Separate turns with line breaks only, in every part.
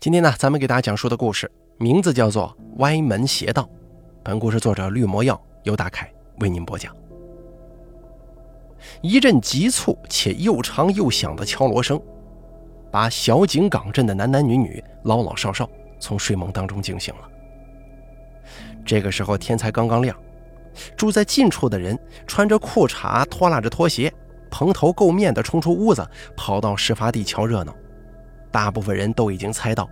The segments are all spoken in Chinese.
今天呢，咱们给大家讲述的故事名字叫做《歪门邪道》。本故事作者绿魔药由大凯为您播讲。一阵急促且又长又响的敲锣声，把小井港镇的男男女女、老老少少从睡梦当中惊醒了。这个时候天才刚刚亮，住在近处的人穿着裤衩，拖拉着拖鞋，蓬头垢面的冲出屋子，跑到事发地瞧热闹。大部分人都已经猜到，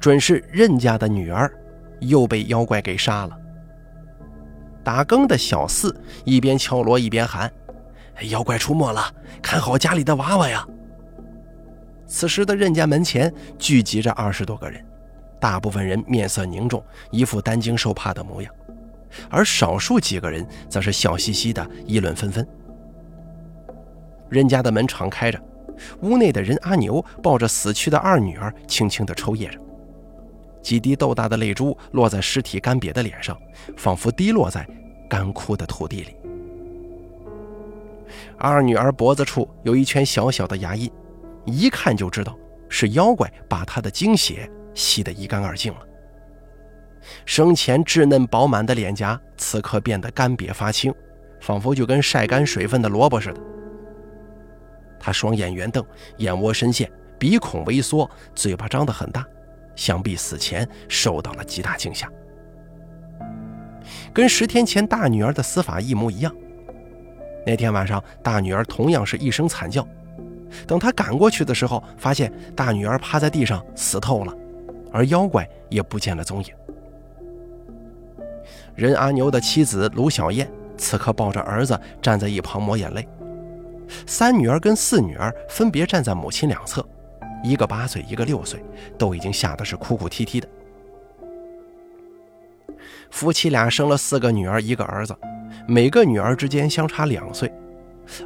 准是任家的女儿又被妖怪给杀了。打更的小四一边敲锣一边喊：“妖怪出没了，看好家里的娃娃呀！”此时的任家门前聚集着二十多个人，大部分人面色凝重，一副担惊受怕的模样，而少数几个人则是笑嘻嘻的议论纷纷。任家的门敞开着。屋内的人阿牛抱着死去的二女儿，轻轻地抽噎着，几滴豆大的泪珠落在尸体干瘪的脸上，仿佛滴落在干枯的土地里。二女儿脖子处有一圈小小的牙印，一看就知道是妖怪把她的精血吸得一干二净了。生前稚嫩饱满的脸颊，此刻变得干瘪发青，仿佛就跟晒干水分的萝卜似的。他双眼圆瞪，眼窝深陷，鼻孔微缩，嘴巴张得很大，想必死前受到了极大惊吓。跟十天前大女儿的死法一模一样。那天晚上，大女儿同样是一声惨叫。等他赶过去的时候，发现大女儿趴在地上死透了，而妖怪也不见了踪影。任阿牛的妻子卢小燕此刻抱着儿子站在一旁抹眼泪。三女儿跟四女儿分别站在母亲两侧，一个八岁，一个六岁，都已经吓得是哭哭啼啼的。夫妻俩生了四个女儿，一个儿子，每个女儿之间相差两岁，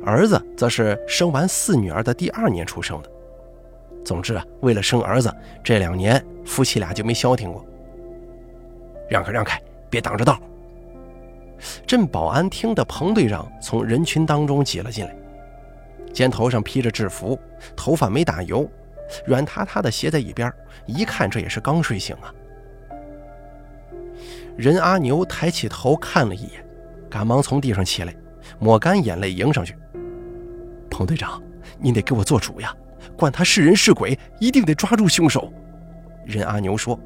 儿子则是生完四女儿的第二年出生的。总之啊，为了生儿子，这两年夫妻俩就没消停过。让开，让开，别挡着道！镇保安厅的彭队长从人群当中挤了进来。肩头上披着制服，头发没打油，软塌塌的斜在一边，一看这也是刚睡醒啊。任阿牛抬起头看了一眼，赶忙从地上起来，抹干眼泪迎上去：“彭队长，您得给我做主呀！管他是人是鬼，一定得抓住凶手。”任阿牛说。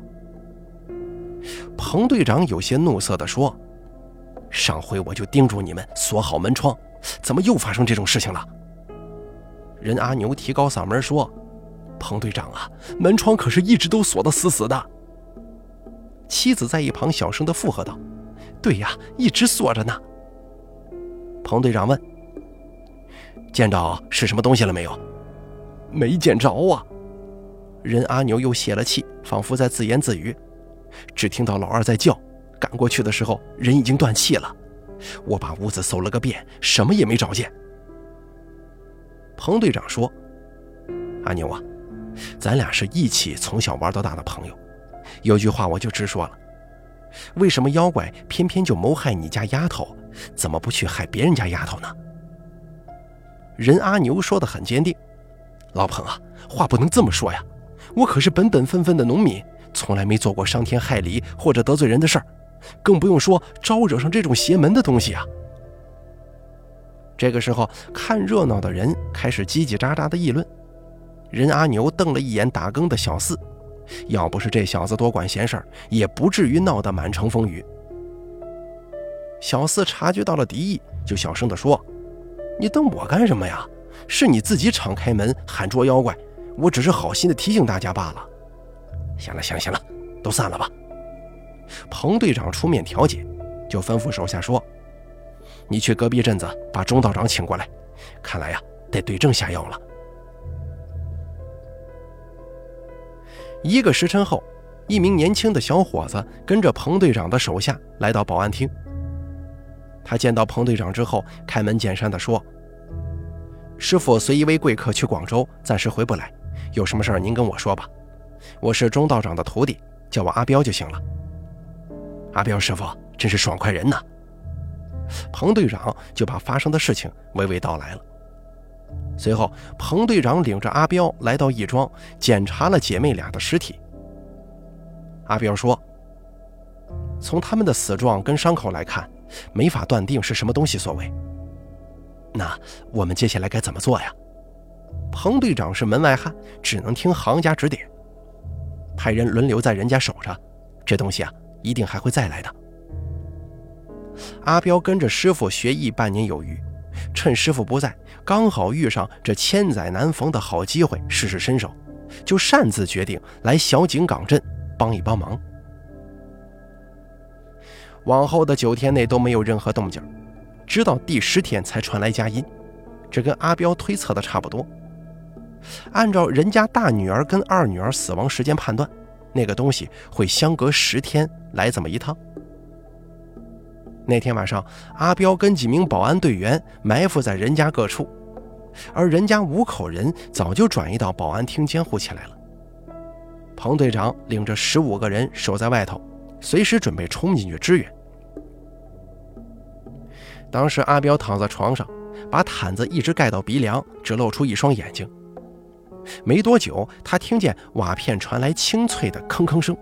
彭队长有些怒色地说：“上回我就叮嘱你们锁好门窗，怎么又发生这种事情了？”任阿牛提高嗓门说：“彭队长啊，门窗可是一直都锁得死死的。”妻子在一旁小声的附和道：“对呀，一直锁着呢。”彭队长问：“见着是什么东西了没有？”“没见着啊。”任阿牛又泄了气，仿佛在自言自语：“只听到老二在叫，赶过去的时候人已经断气了。我把屋子搜了个遍，什么也没找见。”彭队长说：“阿牛啊，咱俩是一起从小玩到大的朋友，有句话我就直说了，为什么妖怪偏偏就谋害你家丫头，怎么不去害别人家丫头呢？”任阿牛说的很坚定：“老彭啊，话不能这么说呀，我可是本本分分的农民，从来没做过伤天害理或者得罪人的事儿，更不用说招惹上这种邪门的东西啊。”这个时候，看热闹的人开始叽叽喳喳的议论。任阿牛瞪了一眼打更的小四，要不是这小子多管闲事也不至于闹得满城风雨。小四察觉到了敌意，就小声地说：“你瞪我干什么呀？是你自己敞开门喊捉妖怪，我只是好心的提醒大家罢了。”行了，行了，行了，都散了吧。彭队长出面调解，就吩咐手下说。你去隔壁镇子把钟道长请过来，看来呀得对症下药了。一个时辰后，一名年轻的小伙子跟着彭队长的手下来到保安厅。他见到彭队长之后，开门见山地说：“师傅随一位贵客去广州，暂时回不来，有什么事儿您跟我说吧。我是钟道长的徒弟，叫我阿彪就行了。”阿彪师傅真是爽快人呐！彭队长就把发生的事情娓娓道来了。随后，彭队长领着阿彪来到义庄，检查了姐妹俩的尸体，阿彪说：“从他们的死状跟伤口来看，没法断定是什么东西所为。那我们接下来该怎么做呀？”彭队长是门外汉，只能听行家指点，派人轮流在人家守着。这东西啊，一定还会再来的。阿彪跟着师傅学艺半年有余，趁师傅不在，刚好遇上这千载难逢的好机会，试试身手，就擅自决定来小井岗镇帮一帮忙。往后的九天内都没有任何动静，直到第十天才传来佳音，这跟阿彪推测的差不多。按照人家大女儿跟二女儿死亡时间判断，那个东西会相隔十天来这么一趟。那天晚上，阿彪跟几名保安队员埋伏在人家各处，而人家五口人早就转移到保安厅监护起来了。彭队长领着十五个人守在外头，随时准备冲进去支援。当时阿彪躺在床上，把毯子一直盖到鼻梁，只露出一双眼睛。没多久，他听见瓦片传来清脆的吭吭声，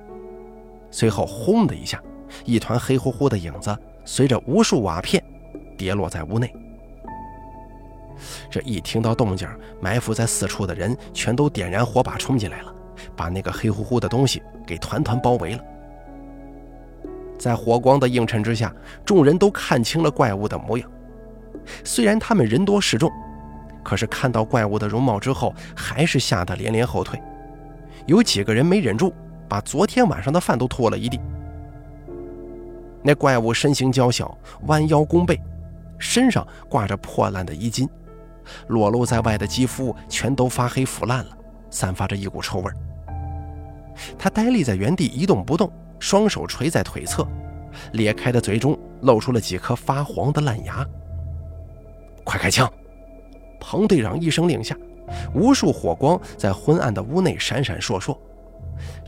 随后轰的一下，一团黑乎乎的影子随着无数瓦片跌落在屋内。这一听到动静，埋伏在四处的人全都点燃火把冲进来了，把那个黑乎乎的东西给团团包围了。在火光的映衬之下，众人都看清了怪物的模样。虽然他们人多势众。可是看到怪物的容貌之后，还是吓得连连后退。有几个人没忍住，把昨天晚上的饭都拖了一地。那怪物身形娇小，弯腰弓背，身上挂着破烂的衣襟，裸露在外的肌肤全都发黑腐烂了，散发着一股臭味。他呆立在原地一动不动，双手垂在腿侧，裂开的嘴中露出了几颗发黄的烂牙。快开枪！彭队长一声令下，无数火光在昏暗的屋内闪闪烁烁，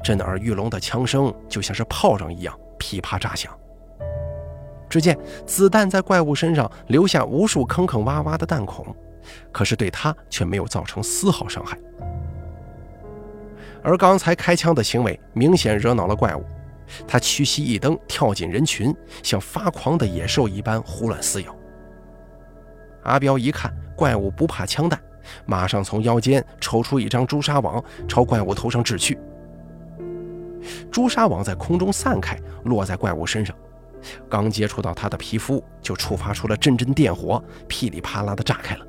震耳欲聋的枪声就像是炮仗一样噼啪炸响。只见子弹在怪物身上留下无数坑坑洼洼的弹孔，可是对他却没有造成丝毫伤害。而刚才开枪的行为明显惹恼了怪物，他屈膝一蹬，跳进人群，像发狂的野兽一般胡乱撕咬。阿彪一看。怪物不怕枪弹，马上从腰间抽出一张朱砂网，朝怪物头上掷去。朱砂网在空中散开，落在怪物身上，刚接触到他的皮肤，就触发出了阵阵电火，噼里啪啦的炸开了。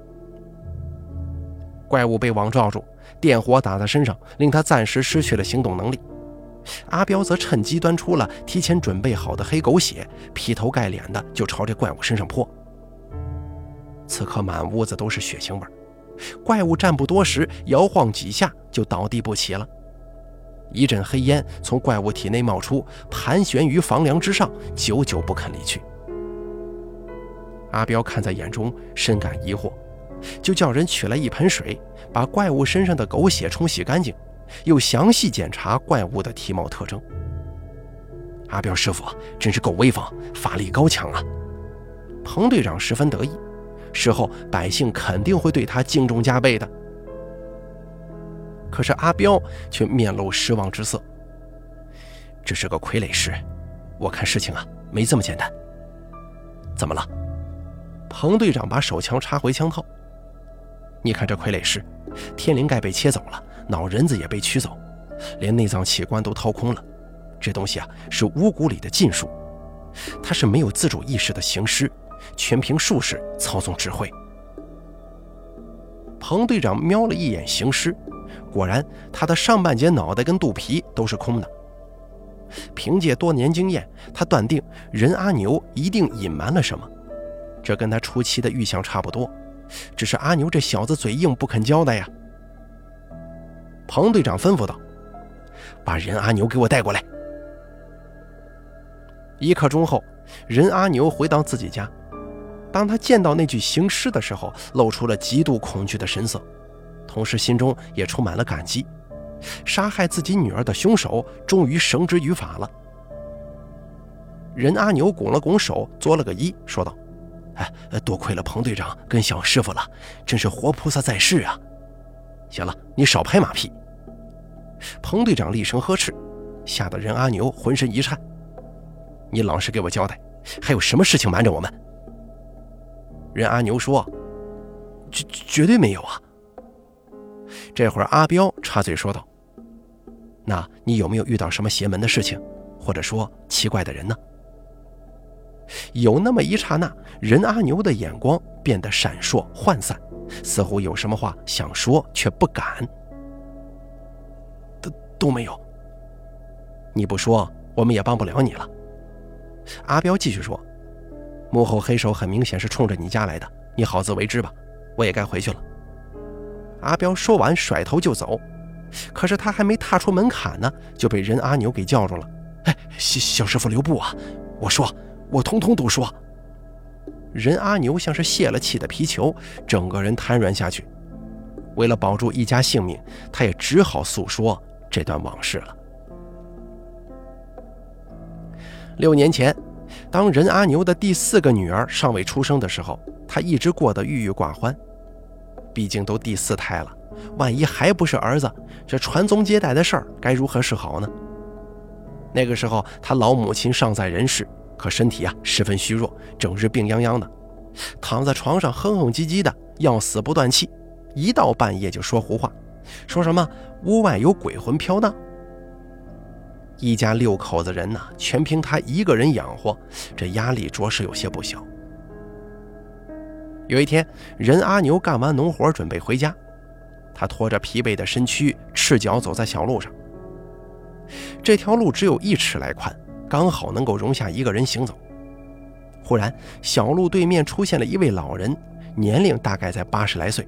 怪物被网罩住，电火打在身上，令他暂时失去了行动能力。阿彪则趁机端出了提前准备好的黑狗血，劈头盖脸的就朝这怪物身上泼。此刻满屋子都是血腥味怪物站不多时，摇晃几下就倒地不起了。一阵黑烟从怪物体内冒出，盘旋于房梁之上，久久不肯离去。阿彪看在眼中，深感疑惑，就叫人取来一盆水，把怪物身上的狗血冲洗干净，又详细检查怪物的体貌特征。阿彪师傅真是够威风，法力高强啊！彭队长十分得意。事后百姓肯定会对他敬重加倍的。可是阿彪却面露失望之色。这是个傀儡师，我看事情啊没这么简单。怎么了？彭队长把手枪插回枪套。你看这傀儡师，天灵盖被切走了，脑仁子也被取走，连内脏器官都掏空了。这东西啊是巫蛊里的禁术，他是没有自主意识的行尸。全凭术士操纵指挥。彭队长瞄了一眼行尸，果然，他的上半截脑袋跟肚皮都是空的。凭借多年经验，他断定任阿牛一定隐瞒了什么，这跟他初期的预想差不多。只是阿牛这小子嘴硬，不肯交代呀。彭队长吩咐道：“把任阿牛给我带过来。”一刻钟后，任阿牛回到自己家。当他见到那具行尸的时候，露出了极度恐惧的神色，同时心中也充满了感激。杀害自己女儿的凶手终于绳之于法了。任阿牛拱了拱手，作了个揖，说道：“哎，多亏了彭队长跟小师傅了，真是活菩萨在世啊！行了，你少拍马屁。”彭队长厉声呵斥：“吓得任阿牛浑身一颤。你老实给我交代，还有什么事情瞒着我们？任阿牛说：“绝绝对没有啊。”这会儿阿彪插嘴说道：“那你有没有遇到什么邪门的事情，或者说奇怪的人呢？”有那么一刹那，任阿牛的眼光变得闪烁涣散，似乎有什么话想说却不敢。都都没有。你不说，我们也帮不了你了。阿彪继续说：“幕后黑手很明显是冲着你家来的，你好自为之吧。我也该回去了。”阿彪说完，甩头就走。可是他还没踏出门槛呢，就被任阿牛给叫住了。“哎，小小师傅留步啊！我说，我通通都说。”任阿牛像是泄了气的皮球，整个人瘫软下去。为了保住一家性命，他也只好诉说这段往事了。六年前，当任阿牛的第四个女儿尚未出生的时候，他一直过得郁郁寡欢。毕竟都第四胎了，万一还不是儿子，这传宗接代的事儿该如何是好呢？那个时候，他老母亲尚在人世，可身体啊十分虚弱，整日病殃殃的，躺在床上哼哼唧唧的，要死不断气，一到半夜就说胡话，说什么屋外有鬼魂飘荡。一家六口子人呐，全凭他一个人养活，这压力着实有些不小。有一天，任阿牛干完农活，准备回家，他拖着疲惫的身躯，赤脚走在小路上。这条路只有一尺来宽，刚好能够容下一个人行走。忽然，小路对面出现了一位老人，年龄大概在八十来岁，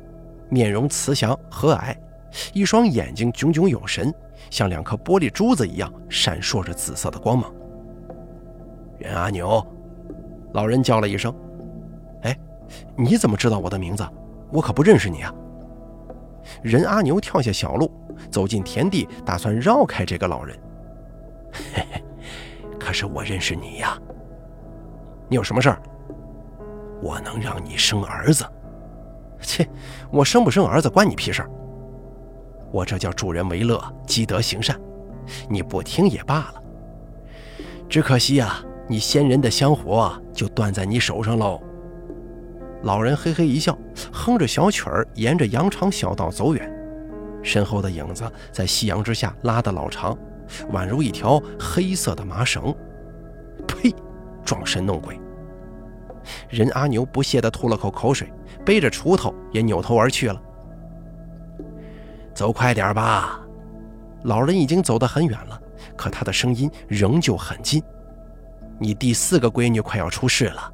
面容慈祥和蔼，一双眼睛炯炯有神。像两颗玻璃珠子一样闪烁着紫色的光芒。任阿牛，老人叫了一声：“，你怎么知道我的名字？我可不认识你啊！”任阿牛跳下小路，走进田地，打算绕开这个老人。嘿嘿，可是我认识你呀！你有什么事儿？我能让你生儿子？切，我生不生儿子关你屁事儿！我这叫助人为乐，积德行善，你不听也罢了。只可惜呀，你先人的香火就断在你手上喽。老人嘿嘿一笑，哼着小曲儿，沿着羊肠小道走远，身后的影子在夕阳之下拉得老长，宛如一条黑色的麻绳。呸！装神弄鬼！任阿牛不屑地吐了口口水，背着锄头也扭头而去了。走快点吧，老人已经走得很远了，可他的声音仍旧很近。你第四个闺女快要出世了，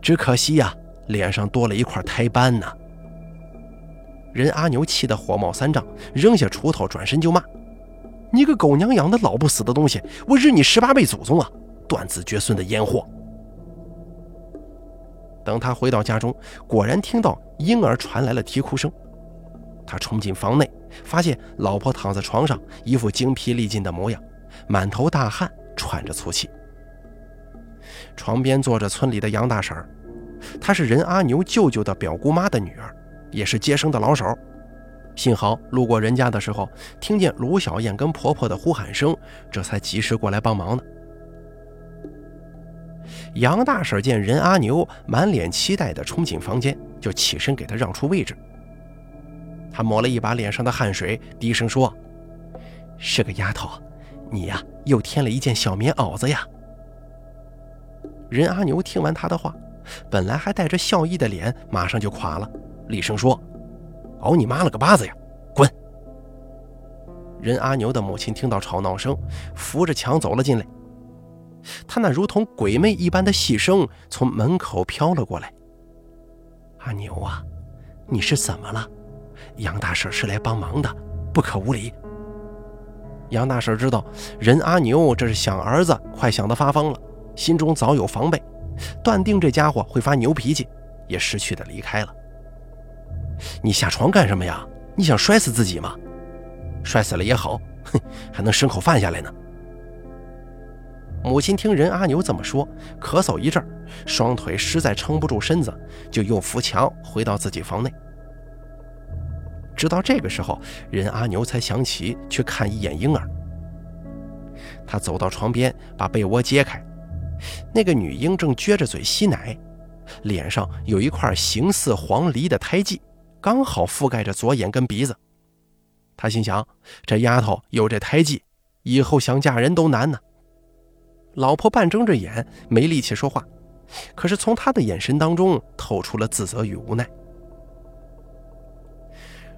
只可惜呀，脸上多了一块胎斑呢。人阿牛气得火冒三丈，扔下锄头，转身就骂：“你个狗娘养的老不死的东西，我日你十八辈祖宗啊！断子绝孙的烟货！”等他回到家中，果然听到婴儿传来了啼哭声。他冲进房内，发现老婆躺在床上，一副精疲力尽的模样，满头大汗，喘着粗气。床边坐着村里的杨大婶儿，她是任阿牛舅舅的表姑妈的女儿，也是接生的老手。幸好路过人家的时候，听见卢小燕跟婆婆的呼喊声，这才及时过来帮忙呢。杨大婶见任阿牛满脸期待地冲进房间，就起身给他让出位置。他抹了一把脸上的汗水，低声说：“是个丫头，你呀又添了一件小棉袄子呀。”任阿牛听完他的话，本来还带着笑意的脸马上就垮了，厉声说：“熬你妈了个巴子呀，滚！”任阿牛的母亲听到吵闹声，扶着墙走了进来。他那如同鬼魅一般的细声从门口飘了过来：“阿牛啊，你是怎么了？”杨大婶是来帮忙的，不可无礼。杨大婶知道任阿牛这是想儿子，快想得发疯了，心中早有防备，断定这家伙会发牛脾气，也识趣的离开了。你下床干什么呀？你想摔死自己吗？摔死了也好，哼，还能生口饭下来呢。母亲听任阿牛这么说，咳嗽一阵，双腿实在撑不住身子，就又扶墙回到自己房内。直到这个时候，任阿牛才想起去看一眼婴儿。他走到床边，把被窝揭开，那个女婴正撅着嘴吸奶，脸上有一块形似黄梨的胎记，刚好覆盖着左眼跟鼻子。他心想：这丫头有这胎记，以后想嫁人都难呢。老婆半睁着眼，没力气说话，可是从她的眼神当中透出了自责与无奈。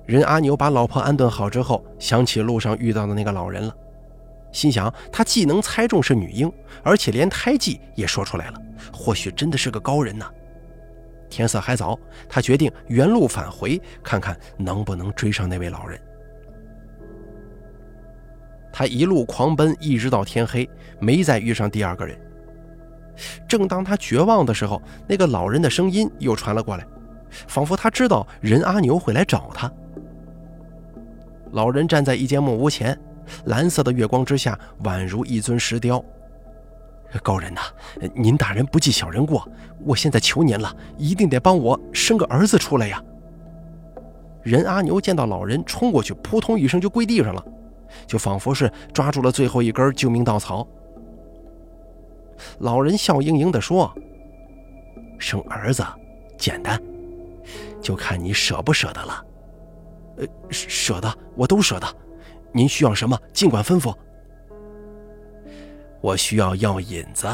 任阿牛把老婆安顿好之后，想起路上遇到的那个老人了，心想他既能猜中是女婴，而且连胎记也说出来了，或许真的是个高人呢。天色还早，他决定原路返回，看看能不能追上那位老人。他一路狂奔，一直到天黑，没再遇上第二个人。正当他绝望的时候，那个老人的声音又传了过来，仿佛他知道任阿牛会来找他。老人站在一间木屋前，蓝色的月光之下，宛如一尊石雕。高人呐，您大人不计小人过，我现在求您了，一定得帮我生个儿子出来呀！任阿牛见到老人，冲过去，扑通一声就跪地上了。就仿佛是抓住了最后一根救命稻草。老人笑盈盈地说：“生儿子简单，就看你舍不舍得了。呃，舍得，我都舍得。您需要什么，尽管吩咐。我需要药引子。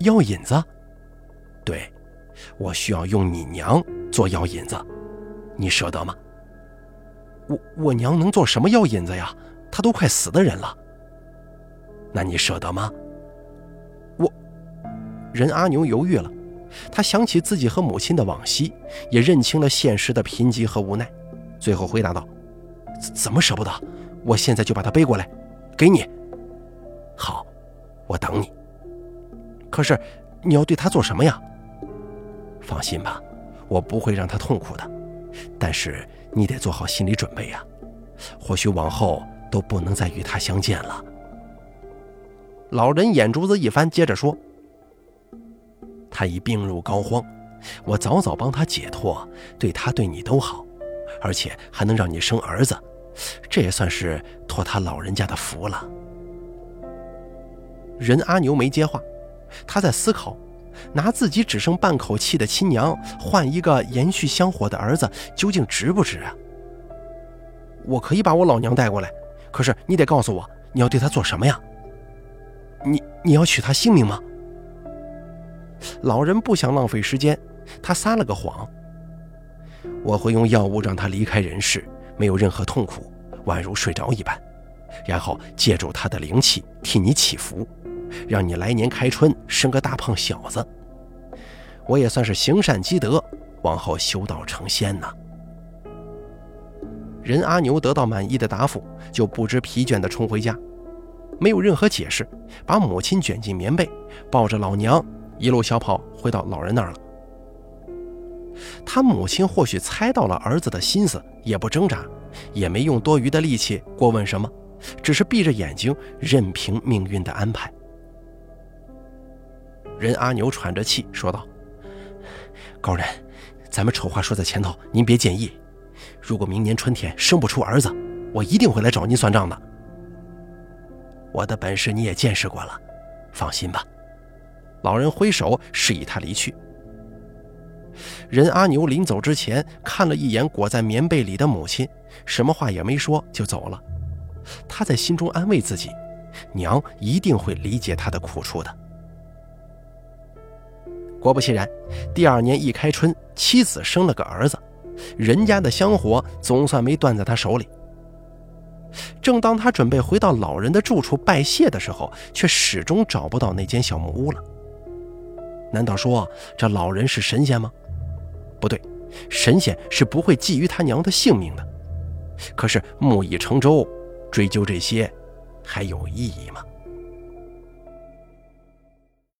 药引子？对，我需要用你娘做药引子。你舍得吗？”我我娘能做什么药引子呀？她都快死的人了。那你舍得吗？我，任阿牛犹豫了，他想起自己和母亲的往昔，也认清了现实的贫瘠和无奈，最后回答道：“怎么舍不得？我现在就把他背过来，给你。好，我等你。可是你要对他做什么呀？放心吧，我不会让他痛苦的。但是。”你得做好心理准备呀，或许往后都不能再与他相见了。老人眼珠子一翻，接着说：“他已病入膏肓，我早早帮他解脱，对他对你都好，而且还能让你生儿子，这也算是托他老人家的福了。”任阿牛没接话，他在思考。拿自己只剩半口气的亲娘换一个延续香火的儿子，究竟值不值啊？我可以把我老娘带过来，可是你得告诉我，你要对她做什么呀？你你要取她性命吗？老人不想浪费时间，他撒了个谎：我会用药物让他离开人世，没有任何痛苦，宛如睡着一般，然后借助他的灵气替你祈福。让你来年开春生个大胖小子，我也算是行善积德，往后修道成仙呢。任阿牛得到满意的答复，就不知疲倦地冲回家，没有任何解释，把母亲卷进棉被，抱着老娘一路小跑回到老人那儿了。他母亲或许猜到了儿子的心思，也不挣扎，也没用多余的力气过问什么，只是闭着眼睛，任凭命运的安排。任阿牛喘着气说道：“高人，咱们丑话说在前头，您别介意。如果明年春天生不出儿子，我一定会来找您算账的。我的本事你也见识过了，放心吧。”老人挥手示意他离去。任阿牛临走之前看了一眼裹在棉被里的母亲，什么话也没说就走了。他在心中安慰自己：娘一定会理解他的苦处的。果不其然，第二年一开春，妻子生了个儿子，人家的香火总算没断在他手里。正当他准备回到老人的住处拜谢的时候，却始终找不到那间小木屋了。难道说这老人是神仙吗？不对，神仙是不会觊觎他娘的性命的。可是木已成舟，追究这些还有意义吗？